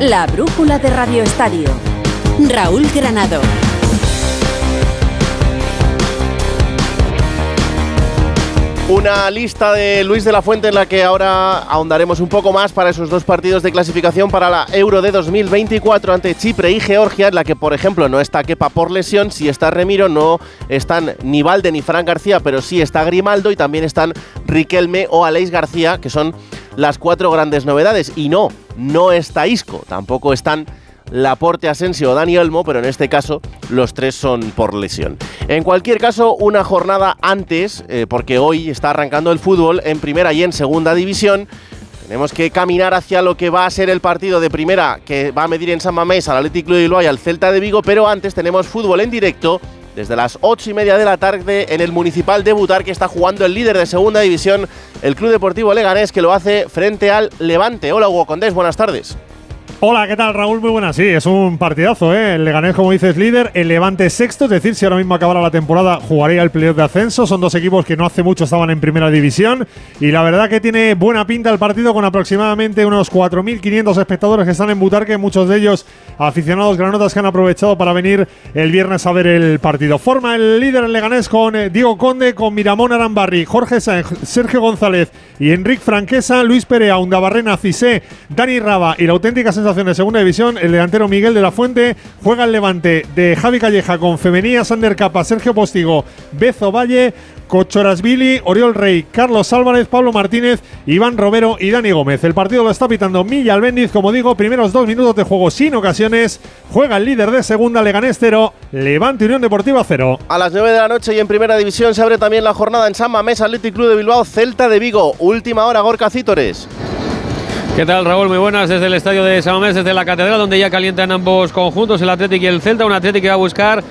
La brújula de Radio Estadio. Raúl Granado. Una lista de Luis de la Fuente en la que ahora ahondaremos un poco más para esos dos partidos de clasificación para la Euro de 2024 ante Chipre y Georgia, en la que, por ejemplo, no está Kepa por lesión, si está Remiro, no están ni Valde ni Fran García, pero sí está Grimaldo y también están Riquelme o Aleix García, que son las cuatro grandes novedades. Y no, no está Isco, tampoco están Laporte, Asensio o Dani Olmo, pero en este caso los tres son por lesión. En cualquier caso, una jornada antes, eh, porque hoy está arrancando el fútbol en primera y en segunda división. Tenemos que caminar hacia lo que va a ser el partido de primera que va a medir en San Mamés al Atlético de Bilbao y al Celta de Vigo, pero antes tenemos fútbol en directo desde las ocho y media de la tarde en el Municipal de Butar que está jugando el líder de segunda división, el Club Deportivo Leganés, que lo hace frente al Levante. Hola Hugo Condés, buenas tardes. Hola, ¿qué tal Raúl? Muy buenas. Sí, es un partidazo, ¿eh? El Leganés, como dices, líder, el Levante sexto, es decir, si ahora mismo acabara la temporada, jugaría el playoff de ascenso. Son dos equipos que no hace mucho estaban en primera división y la verdad que tiene buena pinta el partido con aproximadamente unos 4.500 espectadores que están en Butarque, muchos de ellos aficionados granotas que han aprovechado para venir el viernes a ver el partido. Forma el líder el Leganés con eh, Diego Conde, con Miramón Arambarri, Jorge Sergio González y Enrique Franquesa, Luis Perea, Undabarrena, Cisé, Dani Raba y la auténtica sensación segunda división. El delantero Miguel de la Fuente juega el levante de Javi Calleja con Femenía, Sander Capa, Sergio Postigo, Bezo Valle, Cochorasvili, Oriol Rey, Carlos Álvarez, Pablo Martínez, Iván Romero y Dani Gómez. El partido lo está pitando Milla Albéniz, como digo, primeros dos minutos de juego sin ocasiones. Juega el líder de segunda, Leganés 0, Levante Unión Deportiva 0. A las 9 de la noche y en primera división se abre también la jornada en San Mamés Athletic Club de Bilbao, Celta de Vigo. Última hora, Gorka Cítores. ¿Qué tal, Raúl? Muy buenas desde el estadio de Samamés, desde la Catedral, donde ya calientan ambos conjuntos, el Atlético y el Celta. Un Atlético que va a buscar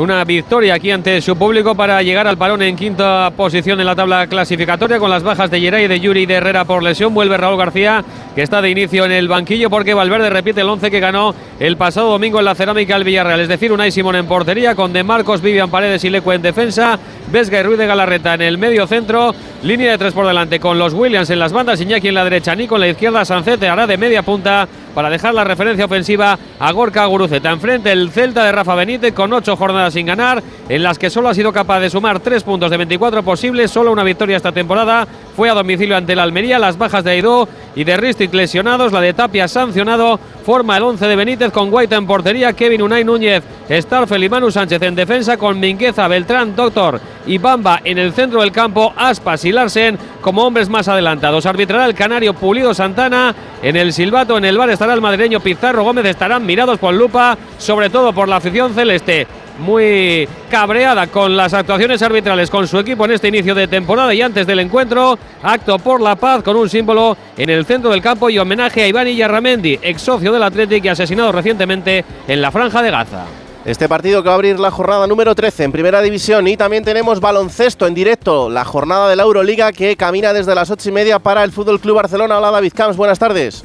una victoria aquí ante su público para llegar al parón en quinta posición en la tabla clasificatoria con las bajas de Geray, de Yuri y de Herrera por lesión. Vuelve Raúl García, que está de inicio en el banquillo porque Valverde repite el 11 que ganó el pasado domingo en la cerámica al Villarreal. Es decir, Unai Simón en portería con De Marcos, Vivian Paredes y Leque en defensa. Vesga y Ruiz de Galarreta en el medio centro. Línea de tres por delante con los Williams en las bandas, Iñaki en la derecha, Nico en la izquierda, Sancete hará de media punta para dejar la referencia ofensiva a Gorka Guruceta. Enfrente el Celta de Rafa Benítez con ocho jornadas sin ganar, en las que solo ha sido capaz de sumar tres puntos de 24 posibles, solo una victoria esta temporada. Fue a domicilio ante la Almería, las bajas de Aidó y de Ristic lesionados, la de Tapia sancionado, forma el 11 de Benítez con Guaita en portería, Kevin Unai Núñez, Starfel y Manu Sánchez en defensa con Mingueza, Beltrán, Doctor y Bamba en el centro del campo, Aspas y Larsen como hombres más adelantados. Arbitrará el canario Pulido Santana. En el silbato, en el bar estará el madrileño Pizarro Gómez. Estarán mirados por lupa, sobre todo por la afición celeste. Muy cabreada con las actuaciones arbitrales con su equipo en este inicio de temporada y antes del encuentro. Acto por la paz con un símbolo en el centro del campo y homenaje a Iván Yarramendi, ex socio del Atlético y asesinado recientemente en la Franja de Gaza. Este partido que va a abrir la jornada número 13 en Primera División y también tenemos baloncesto en directo, la jornada de la Euroliga que camina desde las ocho y media para el Fútbol Club Barcelona. Hola David Camps, buenas tardes.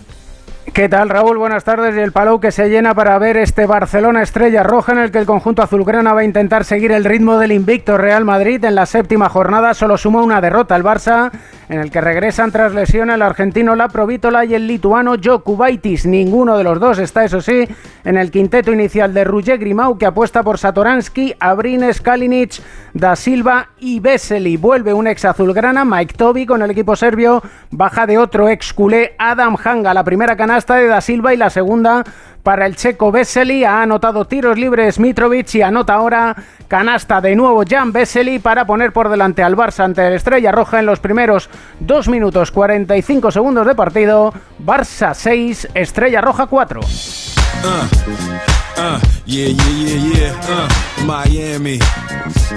¿Qué tal Raúl? Buenas tardes. Y el Palau que se llena para ver este Barcelona Estrella Roja en el que el conjunto azulgrana va a intentar seguir el ritmo del invicto Real Madrid. En la séptima jornada solo sumó una derrota al Barça, en el que regresan tras lesión el argentino La Provítola y el lituano Jokubaitis. Ninguno de los dos está, eso sí, en el quinteto inicial de Ruger Grimau, que apuesta por Satoransky, Abrines, Kalinic, Da Silva y Vesely. Vuelve un ex azulgrana, Mike Toby, con el equipo serbio. Baja de otro ex culé, Adam Hanga. La primera canasta de Da Silva y la segunda para el checo Vesely. Ha anotado tiros libres Mitrovic y anota ahora canasta de nuevo Jan Vesely para poner por delante al Barça ante el Estrella Roja en los primeros 2 minutos 45 segundos de partido. Barça 6, Estrella Roja 4.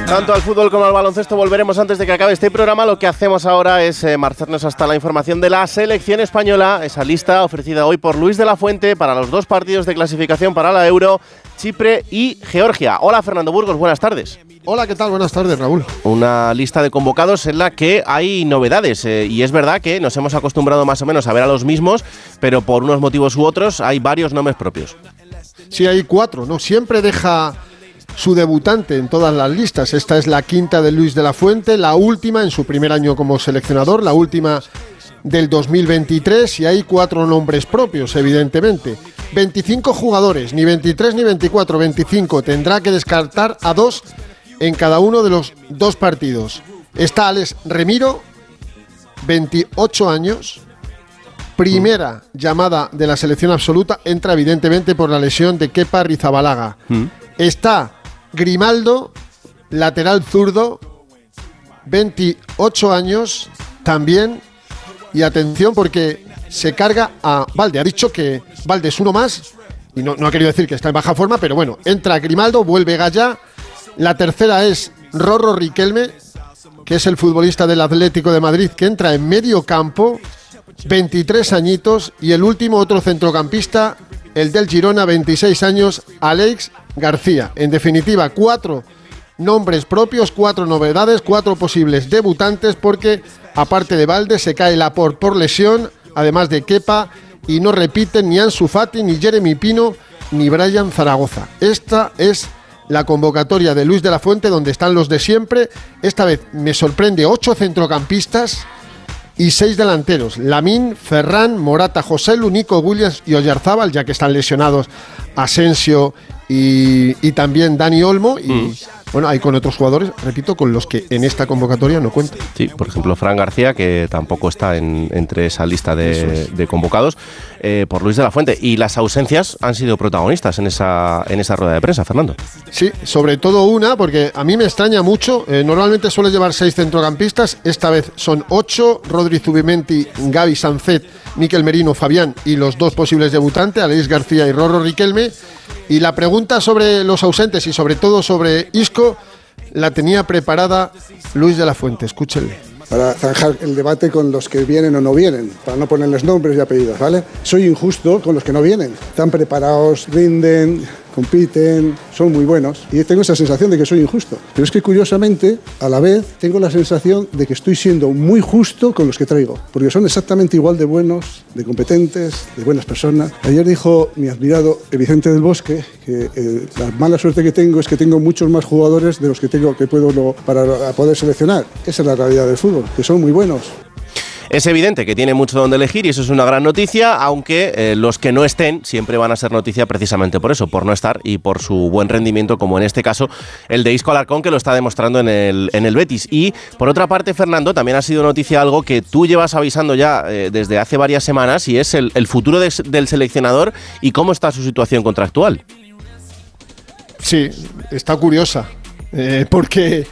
Tanto al fútbol como al baloncesto volveremos antes de que acabe este programa. Lo que hacemos ahora es eh, marcharnos hasta la información de la selección española, esa lista ofrecida hoy por Luis de la Fuente para los dos partidos de clasificación para la Euro, Chipre y Georgia. Hola Fernando Burgos, buenas tardes. Hola, ¿qué tal? Buenas tardes, Raúl. Una lista de convocados en la que hay novedades eh, y es verdad que nos hemos acostumbrado más o menos a ver a los mismos, pero por unos motivos u otros hay varios nombres propios. Sí, hay cuatro, ¿no? Siempre deja su debutante en todas las listas. Esta es la quinta de Luis de la Fuente, la última en su primer año como seleccionador, la última del 2023 y hay cuatro nombres propios, evidentemente. 25 jugadores, ni 23 ni 24, 25. Tendrá que descartar a dos en cada uno de los dos partidos. Está Alex Remiro, 28 años, primera llamada de la selección absoluta, entra evidentemente por la lesión de Kepa Rizabalaga. Mm. Está Grimaldo, lateral zurdo, 28 años, también. Y atención porque se carga a Valde. Ha dicho que Valde es uno más y no, no ha querido decir que está en baja forma, pero bueno, entra Grimaldo, vuelve Gaya. La tercera es Rorro Riquelme, que es el futbolista del Atlético de Madrid, que entra en medio campo, 23 añitos. Y el último, otro centrocampista, el del Girona, 26 años, Alex García. En definitiva, cuatro nombres propios, cuatro novedades, cuatro posibles debutantes, porque aparte de Valde se cae la por por lesión, además de Kepa, y no repiten ni Ansu Fati, ni Jeremy Pino, ni Brian Zaragoza. Esta es la convocatoria de Luis de la Fuente, donde están los de siempre. Esta vez me sorprende ocho centrocampistas y seis delanteros. Lamín, Ferran, Morata, José Lu, Nico Williams y Oyarzábal, ya que están lesionados Asensio y, y también Dani Olmo. Y bueno, hay con otros jugadores, repito, con los que en esta convocatoria no cuentan. Sí, por ejemplo, Fran García, que tampoco está en- entre esa lista de, de convocados, eh, por Luis de la Fuente. Y las ausencias han sido protagonistas en esa, en esa rueda de prensa, Fernando. Sí, sobre todo una, porque a mí me extraña mucho. eh, normalmente suele llevar seis centrocampistas, esta vez son ocho: Rodri Zubimenti, Gaby Sancet, Miquel Merino, Fabián y los dos posibles debutantes, Aleix García y Rorro Riquelme. Y la pregunta sobre los ausentes y sobre todo sobre Isco la tenía preparada Luis de la Fuente. Escúchenle. para zanjar el debate con los que vienen o no vienen, para no ponerles nombres y apellidos, ¿vale? Soy injusto con los que no vienen. Están preparados, rinden, compiten, son muy buenos. Y tengo esa sensación de que soy injusto. Pero es que curiosamente, a la vez, tengo la sensación de que estoy siendo muy justo con los que traigo. Porque son exactamente igual de buenos, de competentes, de buenas personas. Ayer dijo mi admirado Vicente del Bosque que eh, la mala suerte que tengo es que tengo muchos más jugadores de los que tengo que puedo para poder seleccionar. Esa es la realidad del fútbol, que son muy buenos. Es evidente que tiene mucho donde elegir y eso es una gran noticia, aunque eh, los que no estén siempre van a ser noticia precisamente por eso, por no estar y por su buen rendimiento, como en este caso el de Isco Alarcón, que lo está demostrando en el, en el Betis. Y por otra parte, Fernando, también ha sido noticia algo que tú llevas avisando ya eh, desde hace varias semanas y es el, futuro de- del seleccionador y cómo está su situación contractual. Sí, está curiosa. eh, porque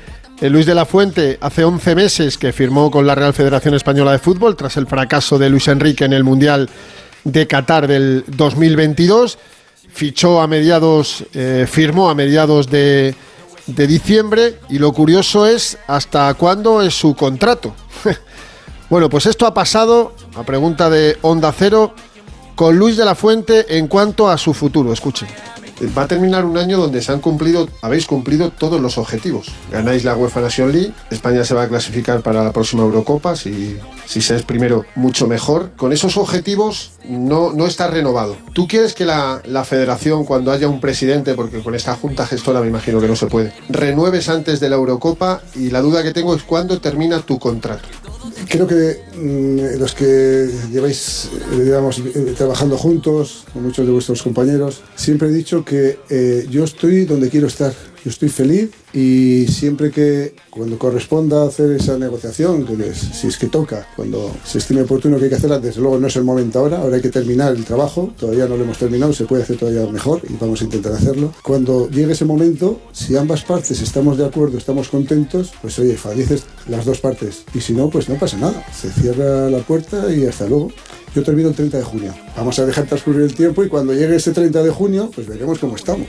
Luis de la Fuente hace 11 meses que firmó con la Real Federación Española de Fútbol tras el fracaso de Luis Enrique en el Mundial de Qatar del 2022. Fichó a mediados, eh, firmó a mediados de, de diciembre y lo curioso es hasta cuándo es su contrato. bueno, pues esto ha pasado, a pregunta de Onda Cero, con Luis de la Fuente en cuanto a su futuro. Escuchen. Va a terminar un año donde se han cumplido, habéis cumplido todos los objetivos. Ganáis la UEFA Nation League, España se va a clasificar para la próxima Eurocopa, si, si se es primero, mucho mejor. Con esos objetivos no, no está renovado. ¿Tú quieres que la, la federación, cuando haya un presidente, porque con esta junta gestora me imagino que no se puede, renueves antes de la Eurocopa? Y la duda que tengo es cuándo termina tu contrato. Creo que mm, los que lleváis, eh, digamos, eh, trabajando juntos, con muchos de vuestros compañeros, siempre he dicho que eh, yo estoy donde quiero estar. Yo estoy feliz y siempre que, cuando corresponda hacer esa negociación, que es- si es que toca, cuando se estime oportuno que hay que hacerla, desde luego no es el momento ahora, ahora hay que terminar el trabajo, todavía no lo hemos terminado, se puede hacer todavía mejor y vamos a intentar hacerlo. Cuando llegue ese momento, si ambas partes estamos de acuerdo, estamos contentos, pues oye, felices las dos partes. Y si no, pues no pasa nada. Se cierra la puerta y hasta luego. Yo termino el 30 de junio. Vamos a dejar transcurrir el tiempo y cuando llegue ese 30 de junio, pues veremos cómo estamos.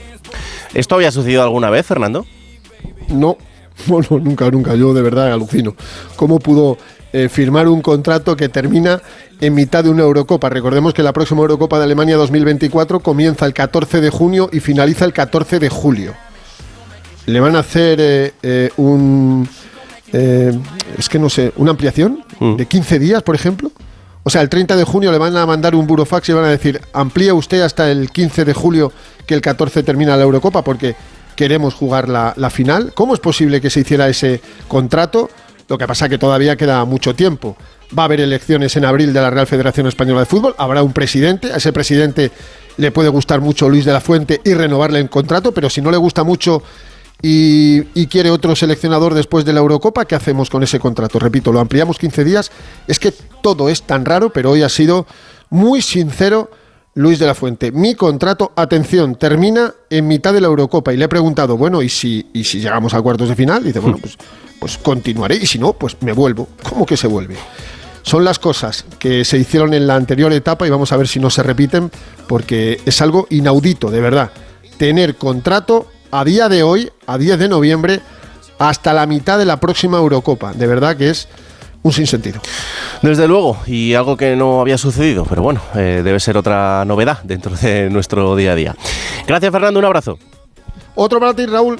¿Esto había sucedido alguna vez, Fernando? No, bueno, nunca, nunca. Yo de verdad alucino. ¿Cómo pudo eh, firmar un contrato que termina en mitad de una Eurocopa? Recordemos que la próxima Eurocopa de Alemania 2024 comienza el 14 de junio y finaliza el 14 de julio. Le van a hacer eh, eh, un. es que no sé, una ampliación Mm. de 15 días, por ejemplo. O sea, el 30 de junio le van a mandar un burofax y van a decir, amplía usted hasta el 15 de julio, que el 14 termina la Eurocopa, porque queremos jugar la, final. ¿Cómo es posible que se hiciera ese contrato? Lo que pasa que todavía queda mucho tiempo. Va a haber elecciones en abril de la Real Federación Española de Fútbol. Habrá un presidente. A ese presidente le puede gustar mucho Luis de la Fuente y renovarle el contrato, pero si no le gusta mucho y, y, quiere otro seleccionador después de la Eurocopa, ¿qué hacemos con ese contrato? Repito, lo ampliamos 15 días. Es que todo es tan raro, pero hoy ha sido muy sincero Luis de la Fuente. Mi contrato, atención, termina en mitad de la Eurocopa. Y le he preguntado, bueno, ¿y si, y si llegamos a cuartos de final? Y dice, bueno, pues, pues continuaré. Y si no, pues me vuelvo. ¿Cómo que se vuelve? Son las cosas que se hicieron en la anterior etapa y vamos a ver si no se repiten, porque es algo inaudito, de verdad. Tener contrato a día de hoy, a 10 de noviembre, hasta la mitad de la próxima Eurocopa. De verdad que es un sinsentido. Desde luego, y algo que no había sucedido, pero bueno, eh, debe ser otra novedad dentro de nuestro día a día. Gracias Fernando, un abrazo. Otro para ti, Raúl.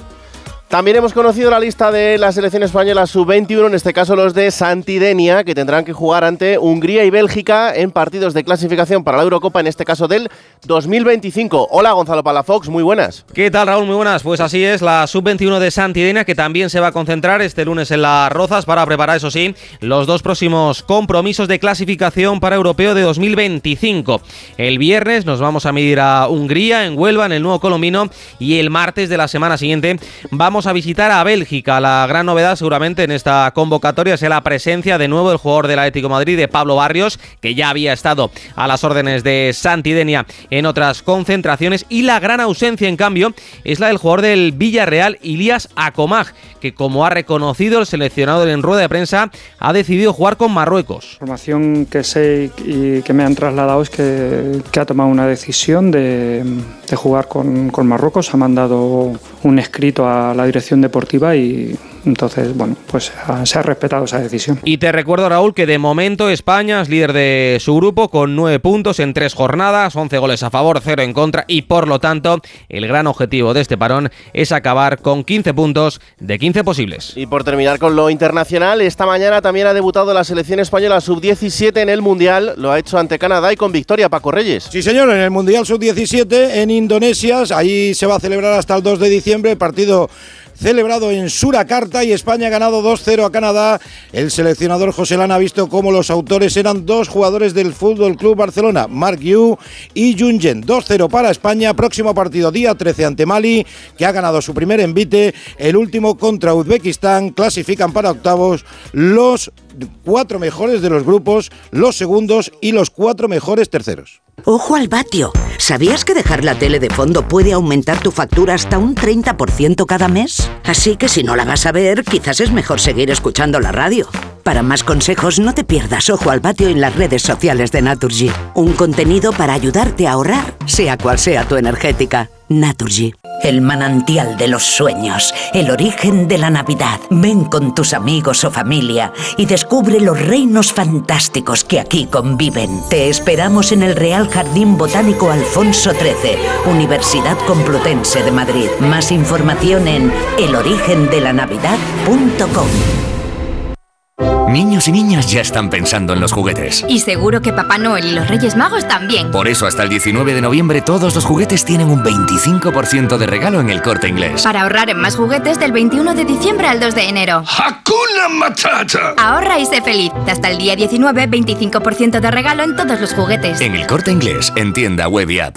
También hemos conocido la lista de la selección española sub-21, en este caso los de Santidenia, que tendrán que jugar ante Hungría y Bélgica en partidos de clasificación para la Eurocopa, en este caso del 2025. Hola Gonzalo Palafox, muy buenas. ¿Qué tal Raúl? Muy buenas. Pues así es, la sub-21 de Santidenia, que también se va a concentrar este lunes en las Rozas para preparar, eso sí, los dos próximos compromisos de clasificación para Europeo de 2025. El viernes nos vamos a medir a Hungría, en Huelva, en el Nuevo Colombino, y el martes de la semana siguiente vamos a visitar a Bélgica. La gran novedad seguramente en esta convocatoria es la presencia de nuevo del jugador del Atlético de Madrid, de Pablo Barrios, que ya había estado a las órdenes de Santidenia en otras concentraciones. Y la gran ausencia, en cambio, es la del jugador del Villarreal, Ilias Acomag, que como ha reconocido el seleccionador en rueda de prensa, ha decidido jugar con Marruecos. La información que sé y que me han trasladado es que, que ha tomado una decisión de, de jugar con, con Marruecos. Ha mandado un escrito a la dirección deportiva y entonces, bueno, pues se ha respetado esa decisión. Y te recuerdo, Raúl, que de momento España es líder de su grupo con nueve puntos en tres jornadas, 11 goles a favor, cero en contra y por lo tanto el gran objetivo de este parón es acabar con 15 puntos de 15 posibles. Y por terminar con lo internacional, esta mañana también ha debutado la selección española sub-17 en el Mundial, lo ha hecho ante Canadá y con victoria Paco Reyes. Sí, señor, en el Mundial sub-17 en Indonesia, ahí se va a celebrar hasta el 2 de diciembre, partido celebrado en Surakarta y España ha ganado 2-0 a Canadá. El seleccionador José Lana ha visto cómo los autores eran dos jugadores del Fútbol Club Barcelona, Mark Yu y Jungen. 2-0 para España. Próximo partido día 13 ante Mali, que ha ganado su primer envite. El último contra Uzbekistán. Clasifican para octavos los cuatro mejores de los grupos, los segundos y los cuatro mejores terceros. Ojo al vatio. ¿Sabías que dejar la tele de fondo puede aumentar tu factura hasta un 30% cada mes? Así que si no la vas a ver, quizás es mejor seguir escuchando la radio. Para más consejos, no te pierdas Ojo al Vatio en las redes sociales de Naturgy. Un contenido para ayudarte a ahorrar, sea cual sea tu energética. Naturgy. El manantial de los sueños, el origen de la Navidad. Ven con tus amigos o familia y descubre los reinos fantásticos que aquí conviven. Te esperamos en el Real Jardín Botánico Alfonso XIII, Universidad Complutense de Madrid. Más información en elorigendelanavidad.com. Niños y niñas ya están pensando en los juguetes. Y seguro que Papá Noel y los Reyes Magos también. Por eso hasta el 19 de noviembre todos los juguetes tienen un 25% de regalo en el corte inglés. Para ahorrar en más juguetes del 21 de diciembre al 2 de enero. ¡Hakuna Matata! Ahorra y sé feliz. Hasta el día 19, 25% de regalo en todos los juguetes. En el corte inglés, en tienda web y app.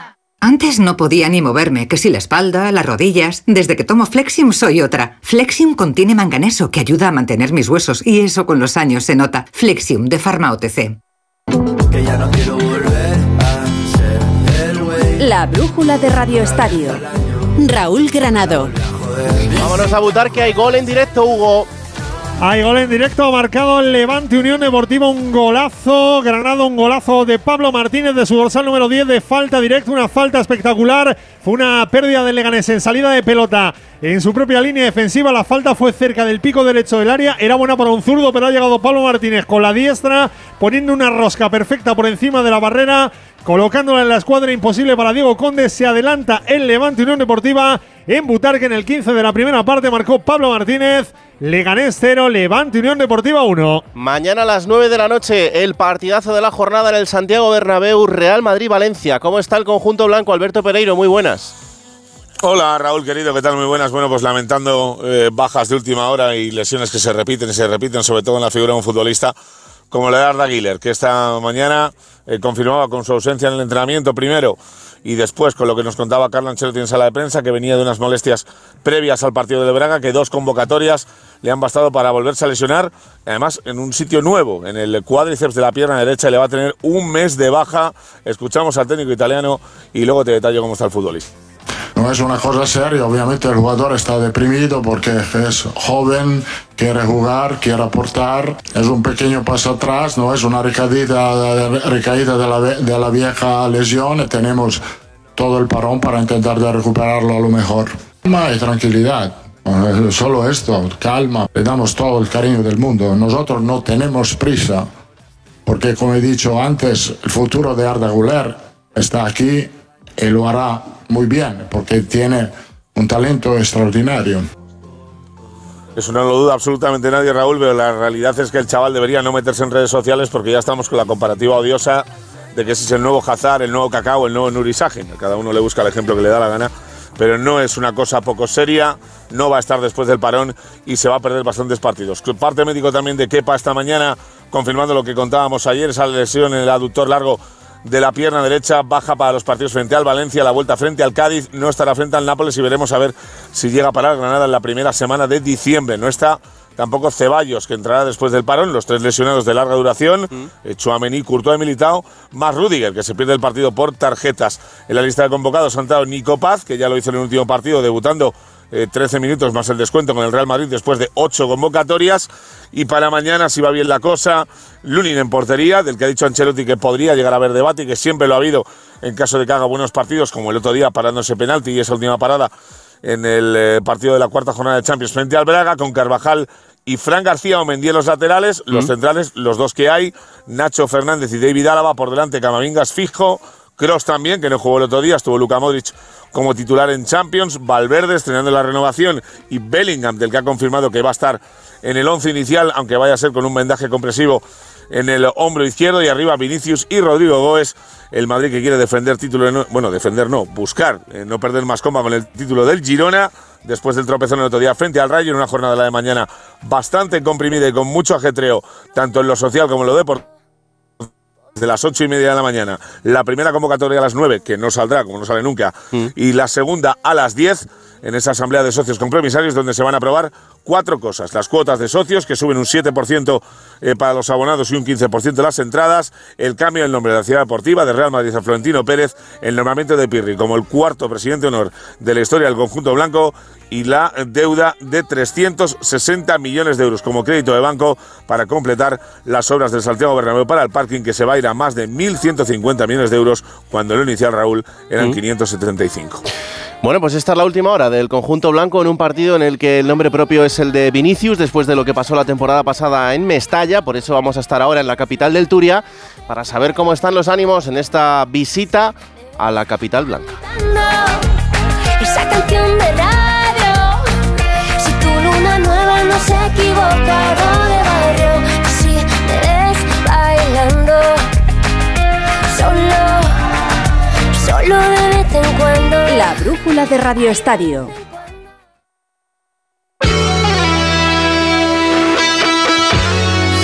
Antes no podía ni moverme, que si la espalda, las rodillas. Desde que tomo Flexium soy otra. Flexium contiene manganeso que ayuda a mantener mis huesos y eso con los años se nota. Flexium de Pharma OTC. Que ya no quiero volver a ser el güey. La brújula de Radio Estadio. Raúl Granado. Vámonos a votar que hay gol en directo, Hugo. Hay gol en directo, marcado el Levante Unión Deportiva, un golazo, Granado, un golazo de Pablo Martínez de su dorsal número 10 de falta directa, una falta espectacular, fue una pérdida de Leganés en salida de pelota en su propia línea defensiva, la falta fue cerca del pico derecho del área, era buena para un zurdo, pero ha llegado Pablo Martínez con la diestra, poniendo una rosca perfecta por encima de la barrera colocándola en la escuadra imposible para Diego Conde. Se adelanta el Levante Unión Deportiva en Butarque en el 15 de la primera parte. Marcó Pablo Martínez. Leganés 0, Levante Unión Deportiva 1. Mañana a las 9 de la noche, el partidazo de la jornada en el Santiago Bernabéu, Real Madrid-Valencia. ¿Cómo está el conjunto blanco? Alberto Pereiro, muy buenas. Hola Raúl querido, ¿qué tal? Muy buenas. Bueno, pues lamentando eh, bajas de última hora y lesiones que se repiten y se repiten, sobre todo en la figura de un futbolista como la de Arda Güler, que esta mañana eh, confirmaba con su ausencia en el entrenamiento primero y después con lo que nos contaba Carlo Ancelotti en sala de prensa, que venía de unas molestias previas al partido de Braga, que dos convocatorias le han bastado para volverse a lesionar, además en un sitio nuevo, en el cuádriceps de la pierna derecha, le va a tener un mes de baja. Escuchamos al técnico italiano y luego te detallo cómo está el futbolista. No es una cosa seria, obviamente el jugador está deprimido porque es joven, quiere jugar, quiere aportar, es un pequeño paso atrás, no es una recaída, recaída de, la, de la vieja lesión, tenemos todo el parón para intentar de recuperarlo a lo mejor. Calma y tranquilidad, solo esto, calma, le damos todo el cariño del mundo, nosotros no tenemos prisa, porque como he dicho antes, el futuro de Arda Güler está aquí y lo hará muy bien, porque tiene un talento extraordinario. Eso no lo duda absolutamente nadie, Raúl, pero la realidad es que el chaval debería no meterse en redes sociales porque ya estamos con la comparativa odiosa de que ese es el nuevo Hazard, el nuevo Cacao, el nuevo Nuri Sahin. Cada uno le busca el ejemplo que le da la gana, pero no es una cosa poco seria, no va a estar después del parón y se va a perder bastantes partidos. Parte médico también de Kepa esta mañana, confirmando lo que contábamos ayer, esa lesión en el aductor largo de la pierna derecha, baja para los partidos frente al Valencia, la vuelta frente al Cádiz, no estará frente al Nápoles y veremos a ver si llega a parar Granada en la primera semana de diciembre. No está tampoco Ceballos, que entrará después del parón, los tres lesionados de larga duración, mm. Chouameni, Courtois y Militao, más Rudiger, que se pierde el partido por tarjetas. En la lista de convocados han estado Nico Paz, que ya lo hizo en el último partido, debutando 13 eh, minutos más el descuento con el Real Madrid después de 8 convocatorias. Y para mañana, si va bien la cosa, Lunin en portería, del que ha dicho Ancelotti que podría llegar a haber debate y que siempre lo ha habido en caso de que haga buenos partidos, como el otro día parándose penalti y esa última parada en el eh, partido de la cuarta jornada de Champions frente al Braga, con Carvajal y Fran García o Mendy en los laterales, los centrales, los dos que hay, Nacho Fernández y David Álava por delante, Camavingas fijo, Cross también, que no jugó el otro día, estuvo Luka Modric como titular en Champions, Valverde estrenando la renovación y Bellingham, del que ha confirmado que va a estar en el once inicial, aunque vaya a ser con un vendaje compresivo en el hombro izquierdo y arriba Vinicius y Rodrigo Goes, el Madrid que quiere defender título, bueno, defender no, buscar, eh, no perder más coma con el título del Girona, después del tropezón el otro día frente al Rayo en una jornada de la de mañana bastante comprimida y con mucho ajetreo, tanto en lo social como en lo deportivo de las ocho y media de la mañana, la primera convocatoria a las nueve, que no saldrá, como no sale nunca, mm. y la segunda a las diez, en esa asamblea de socios compromisarios, donde se van a aprobar cuatro cosas. Las cuotas de socios, que suben un 7% eh, para los abonados y un 15% de las entradas. El cambio del nombre de la ciudad deportiva de Real Madrid a Florentino Pérez. El nombramiento de Pirri como el cuarto presidente honor de la historia del conjunto blanco. Y la deuda de 360 millones de euros como crédito de banco para completar las obras del Santiago Bernabéu para el parking, que se va a ir a más de 1.150 millones de euros cuando lo inicial Raúl eran 575. Bueno, pues esta es la última hora del conjunto blanco en un partido en el que el nombre propio es el de Vinicius, después de lo que pasó la temporada pasada en Mestalla. Por eso vamos a estar ahora en la capital del Turia para saber cómo están los ánimos en esta visita a la capital blanca. Vez en cuando. La brújula de Radio Estadio.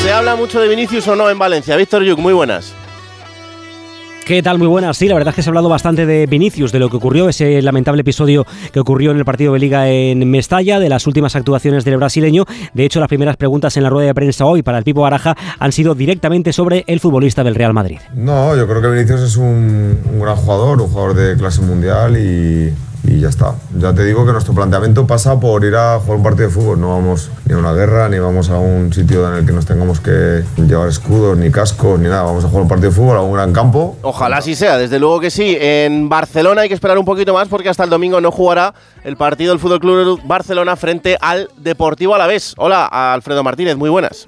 ¿Se habla mucho de Vinicius o no en Valencia? Víctor Yuk, muy buenas. ¿Qué tal? Muy buenas. Sí, la verdad es que se ha hablado bastante de Vinicius, de lo que ocurrió, ese lamentable episodio que ocurrió en el partido de Liga en Mestalla, de las últimas actuaciones del brasileño. De hecho, las primeras preguntas en la rueda de prensa hoy para el Pipo Baraja han sido directamente sobre el futbolista del Real Madrid. No, yo creo que Vinicius es un, un gran jugador, un jugador de clase mundial y y ya está. Ya te digo que nuestro planteamiento pasa por ir a jugar un partido de fútbol. No vamos ni a una guerra, ni vamos a un sitio en el que nos tengamos que llevar escudos, ni cascos, ni nada. Vamos a jugar un partido de fútbol a un gran campo. Ojalá así sea, desde luego que sí. En Barcelona hay que esperar un poquito más porque hasta el domingo no jugará el partido del Fútbol Club Barcelona frente al Deportivo Alavés. Hola, Alfredo Martínez, muy buenas.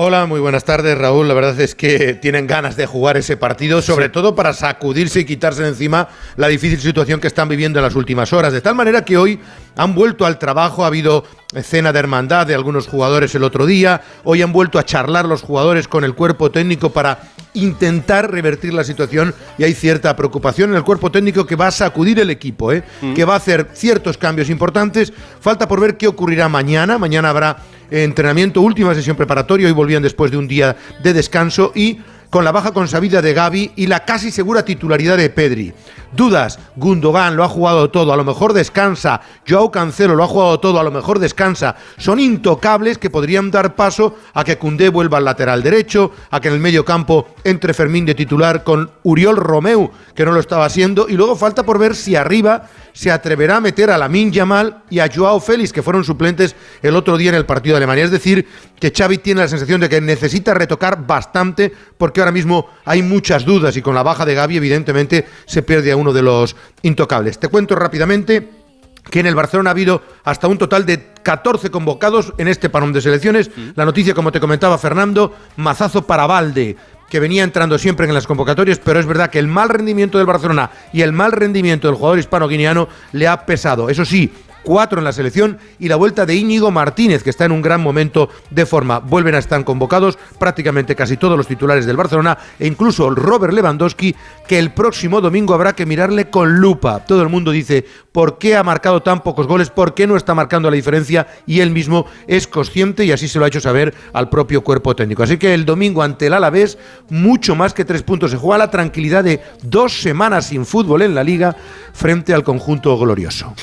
Hola, muy buenas tardes, Raúl. La verdad es que tienen ganas de jugar ese partido, sobre todo para sacudirse y quitarse de encima la difícil situación que están viviendo en las últimas horas. De tal manera que hoy han vuelto al trabajo, ha habido cena de hermandad de algunos jugadores el otro día, hoy han vuelto a charlar los jugadores con el cuerpo técnico para intentar revertir la situación y hay cierta preocupación en el cuerpo técnico que va a sacudir el equipo, ¿eh? que va a hacer ciertos cambios importantes. Falta por ver qué ocurrirá mañana. Mañana habrá entrenamiento, última sesión preparatoria, hoy volvían después de un día de descanso y con la baja consabida de Gaby y la casi segura titularidad de Pedri. Dudas, Gundogan lo ha jugado todo, a lo mejor descansa, Joao Cancelo lo ha jugado todo, a lo mejor descansa. Son intocables que podrían dar paso a que Cundé vuelva al lateral derecho, a que en el medio campo entre Fermín de titular con Uriol Romeu, que no lo estaba haciendo, y luego falta por ver si arriba se atreverá a meter a Lamin Yamal y a Joao Félix, que fueron suplentes el otro día en el partido de Alemania. Es decir, que Xavi tiene la sensación de que necesita retocar bastante porque ahora mismo hay muchas dudas y con la baja de Gaby evidentemente se pierde a uno de los intocables. Te cuento rápidamente que en el Barcelona ha habido hasta un total de 14 convocados en este parón de selecciones. La noticia, como te comentaba Fernando, mazazo para Valde, que venía entrando siempre en las convocatorias, pero es verdad que el mal rendimiento del Barcelona y el mal rendimiento del jugador hispano-guineano le ha pesado. Eso sí, cuatro en la selección y la vuelta de Íñigo Martínez, que está en un gran momento de forma. Vuelven a estar convocados prácticamente casi todos los titulares del Barcelona e incluso Robert Lewandowski, que el próximo domingo habrá que mirarle con lupa. Todo el mundo dice, ¿por qué ha marcado tan pocos goles? ¿Por qué no está marcando la diferencia? Y él mismo es consciente y así se lo ha hecho saber al propio cuerpo técnico. Así que el domingo ante el Alavés, mucho más que tres puntos. Se juega la tranquilidad de dos semanas sin fútbol en la liga frente al conjunto glorioso.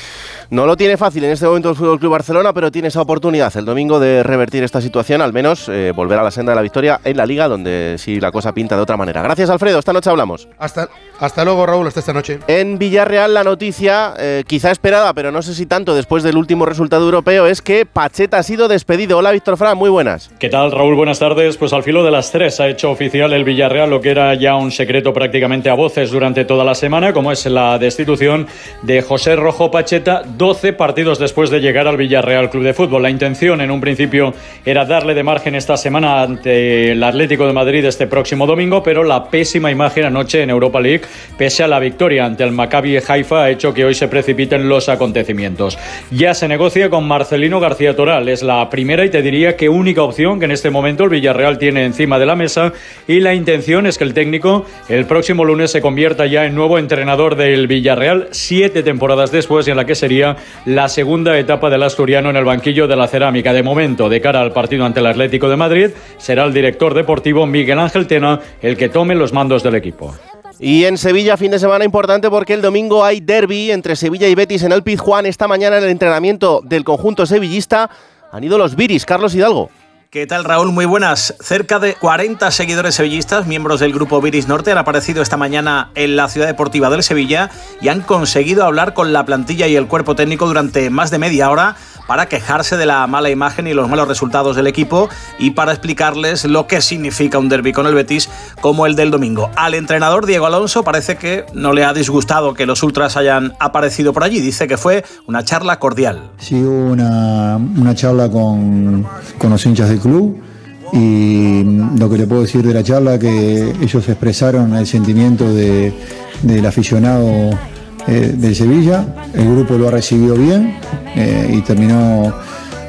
No lo tiene fácil en este momento el Fútbol Club Barcelona, pero tiene esa oportunidad el domingo de revertir esta situación, al menos eh, volver a la senda de la victoria en la Liga, donde sí la cosa pinta de otra manera. Gracias, Alfredo. Esta noche hablamos. Hasta, hasta luego, Raúl. Hasta esta noche. En Villarreal, la noticia, eh, quizá esperada, pero no sé si tanto después del último resultado europeo, es que Pacheta ha sido despedido. Hola, Víctor Fran. Muy buenas. ¿Qué tal, Raúl? Buenas tardes. Pues al filo de las tres ha hecho oficial el Villarreal lo que era ya un secreto prácticamente a voces durante toda la semana, como es la destitución de José Rojo Pacheta. 12 partidos después de llegar al Villarreal Club de Fútbol. La intención en un principio era darle de margen esta semana ante el Atlético de Madrid este próximo domingo, pero la pésima imagen anoche en Europa League, pese a la victoria ante el Maccabi Haifa, ha hecho que hoy se precipiten los acontecimientos. Ya se negocia con Marcelino García Toral, es la primera y te diría que única opción que en este momento el Villarreal tiene encima de la mesa y la intención es que el técnico el próximo lunes se convierta ya en nuevo entrenador del Villarreal siete temporadas después en la que sería la segunda etapa del asturiano en el banquillo de la cerámica. De momento, de cara al partido ante el Atlético de Madrid, será el director deportivo Miguel Ángel Tena el que tome los mandos del equipo. Y en Sevilla, fin de semana importante porque el domingo hay derby entre Sevilla y Betis en el Pizjuán. Esta mañana en el entrenamiento del conjunto sevillista han ido los Viris, Carlos Hidalgo. ¿Qué tal Raúl? Muy buenas. Cerca de 40 seguidores sevillistas, miembros del grupo Viris Norte, han aparecido esta mañana en la ciudad deportiva del Sevilla y han conseguido hablar con la plantilla y el cuerpo técnico durante más de media hora para quejarse de la mala imagen y los malos resultados del equipo y para explicarles lo que significa un derby con el Betis como el del domingo. Al entrenador Diego Alonso parece que no le ha disgustado que los ultras hayan aparecido por allí. Dice que fue una charla cordial. Sí, una, una charla con, con los hinchas club y lo que le puedo decir de la charla que ellos expresaron el sentimiento de, del aficionado eh, del Sevilla, el grupo lo ha recibido bien eh, y terminó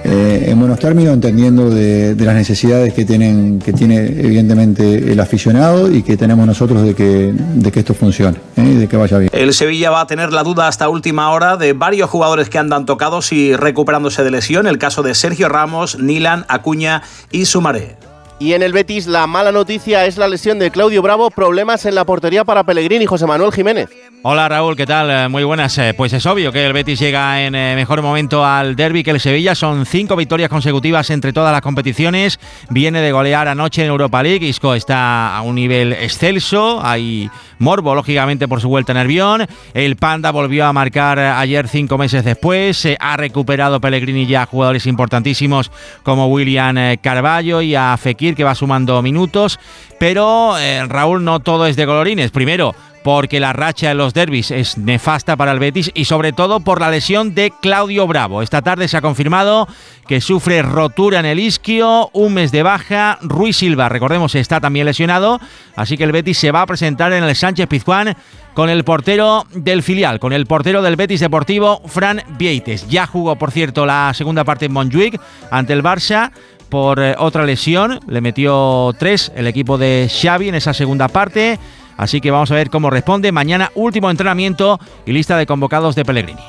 eh, en buenos términos, entendiendo de, las necesidades que, tienen, que tiene evidentemente el aficionado y que tenemos nosotros de que, de que esto funcione ¿eh? y de que vaya bien. El Sevilla va a tener la duda hasta última hora de varios jugadores que andan tocados y recuperándose de lesión, el caso de Sergio Ramos, Nilan, Acuña y Sumaré. Y en el Betis la mala noticia es la lesión de Claudio Bravo, problemas en la portería para Pellegrini y José Manuel Jiménez. Hola Raúl, ¿qué tal? Eh, Muy buenas. Eh, Pues es obvio que el Betis llega en eh, mejor momento al derby que el Sevilla. Son cinco victorias consecutivas entre todas las competiciones. Viene de golear anoche en Europa League. Isco está a un nivel excelso. Hay morbo, lógicamente, por su vuelta en Nervión. El Panda volvió a marcar ayer cinco meses después. Se ha recuperado Pellegrini ya jugadores importantísimos como William Carballo y a Fekir que va sumando minutos. Pero eh, Raúl no todo es de colorines. Primero, porque la racha de los derbis es nefasta para el Betis y sobre todo por la lesión de Claudio Bravo. Esta tarde se ha confirmado que sufre rotura en el isquio, un mes de baja. Ruiz Silva, recordemos, está también lesionado, así que el Betis se va a presentar en el Sánchez Pizjuán con el portero del filial, con el portero del Betis Deportivo, Fran Vieites. Ya jugó, por cierto, la segunda parte en Montjuic ante el Barça por eh, otra lesión. Le metió tres el equipo de Xavi en esa segunda parte. Así que vamos a ver cómo responde. Mañana último entrenamiento y lista de convocados de Pellegrini.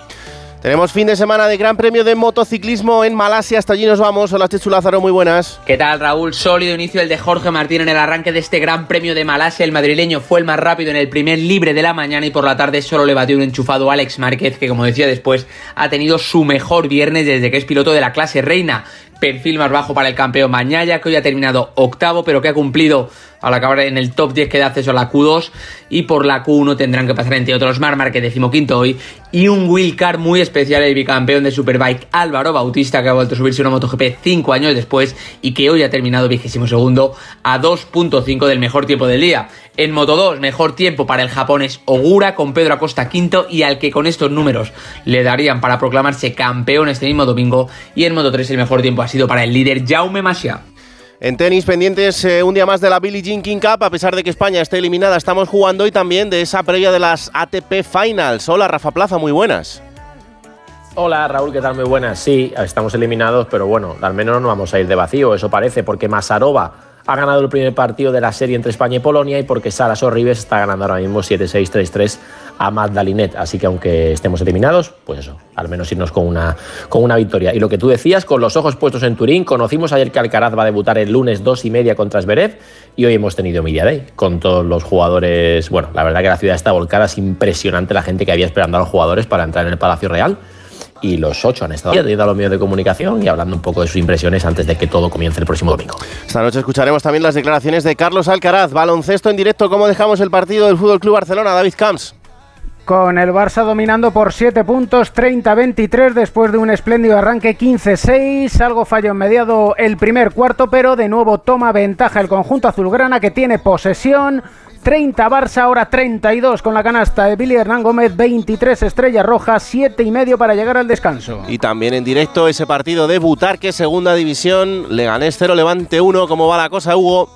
Tenemos fin de semana de Gran Premio de Motociclismo en Malasia. Hasta allí nos vamos. Hola, Chechu Lázaro, muy buenas. ¿Qué tal, Raúl? Sólido inicio el de Jorge Martín en el arranque de este Gran Premio de Malasia. El madrileño fue el más rápido en el primer libre de la mañana y por la tarde solo le batió un enchufado Alex Márquez, que como decía después, ha tenido su mejor viernes desde que es piloto de la clase reina perfil más bajo para el campeón Mañaya, que hoy ha terminado octavo, pero que ha cumplido al acabar en el top 10 que da acceso a la Q2 y por la Q1 tendrán que pasar entre otros Mar Márquez decimoquinto hoy y un wildcard muy especial el bicampeón de Superbike Álvaro Bautista que ha vuelto a subirse una MotoGP 5 años después y que hoy ha terminado vigésimo segundo a 2.5 del mejor tiempo del día. En Moto 2 mejor tiempo para el japonés Ogura con Pedro Acosta quinto y al que con estos números le darían para proclamarse campeón este mismo domingo y en Moto 3 el mejor tiempo ha sido para el líder Jaume Masia. En tenis, pendientes eh, un día más de la Billie Jean King Cup, a pesar de que España esté eliminada, estamos jugando y también de esa previa de las ATP Finals. Hola, Rafa Plaza, muy buenas. Hola Raúl, ¿qué tal? Muy buenas. Sí, estamos eliminados, pero bueno, al menos no vamos a ir de vacío, eso parece, porque Masarova ha ganado el primer partido de la serie entre España y Polonia y porque Sara Sorribes está ganando ahora mismo 7-6, 3-3 a Magdalinet. Así que aunque estemos eliminados, pues eso, al menos irnos con una, con una victoria. Y lo que tú decías, con los ojos puestos en Turín, conocimos ayer que Alcaraz va a debutar el lunes 2 y media contra Zverev y hoy hemos tenido Media Day con todos los jugadores. Bueno, la verdad que la ciudad está volcada, es impresionante la gente que había esperando a los jugadores para entrar en el Palacio Real y los ocho han estado atendiendo a los medios de comunicación y hablando un poco de sus impresiones antes de que todo comience el próximo domingo. Esta noche escucharemos también las declaraciones de Carlos Alcaraz, baloncesto en directo, cómo dejamos el partido del Fútbol Club Barcelona, David Camps con el Barça dominando por 7 puntos, 30-23 después de un espléndido arranque 15-6, algo fallo en mediado el primer cuarto, pero de nuevo toma ventaja el conjunto azulgrana que tiene posesión. 30 Barça, ahora 32 con la canasta de Billy Hernán Gómez, 23 Estrella Roja, 7 y medio para llegar al descanso. Y también en directo ese partido de Butarque, segunda división, Leganés 0, Levante 1, ¿cómo va la cosa, Hugo?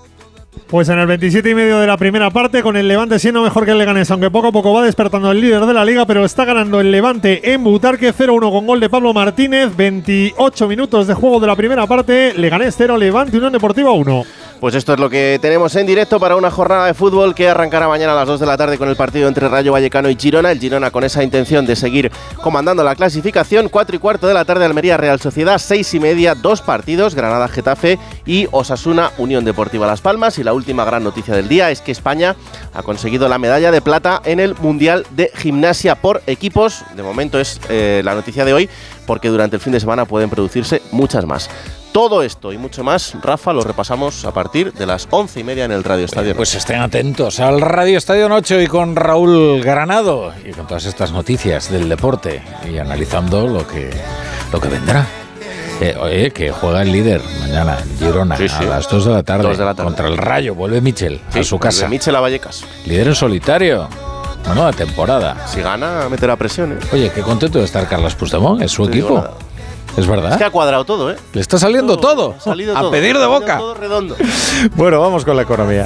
Pues en el 27 y medio de la primera parte, con el Levante siendo mejor que el Leganés, aunque poco a poco va despertando el líder de la liga, pero está ganando el Levante en Butarque 0-1 con gol de Pablo Martínez. 28 minutos de juego de la primera parte, Leganés 0, Levante Unión Deportiva 1. Pues esto es lo que tenemos en directo para una jornada de fútbol que arrancará mañana a las 2 de la tarde con el partido entre Rayo Vallecano y Girona. El Girona con esa intención de seguir comandando la clasificación. 4 y cuarto de la tarde Almería Real Sociedad, 6 y media, dos partidos, Granada Getafe y Osasuna Unión Deportiva Las Palmas. Y la última gran noticia del día es que España ha conseguido la medalla de plata en el Mundial de Gimnasia por equipos. De momento es eh, la noticia de hoy porque durante el fin de semana pueden producirse muchas más. Todo esto y mucho más, Rafa, lo repasamos a partir de las once y media en el Radio Estadio. Pues estén atentos al Radio Estadio Noche y con Raúl Granado y con todas estas noticias del deporte y analizando lo que, lo que vendrá. Eh, oye, que juega el líder mañana en Girona a las 2 de, la tarde contra el Rayo. Vuelve Michel a su casa. Michel a Vallecas. Líder en solitario. Nueva temporada. Si gana, meterá presión. ¿eh? Oye, qué contento de estar Carlos Puigdemont, es su equipo. Es verdad. Es que ha cuadrado todo, ¿eh? Le está saliendo todo. Salido a todo, pedir de boca. Todo redondo. bueno, vamos con la economía.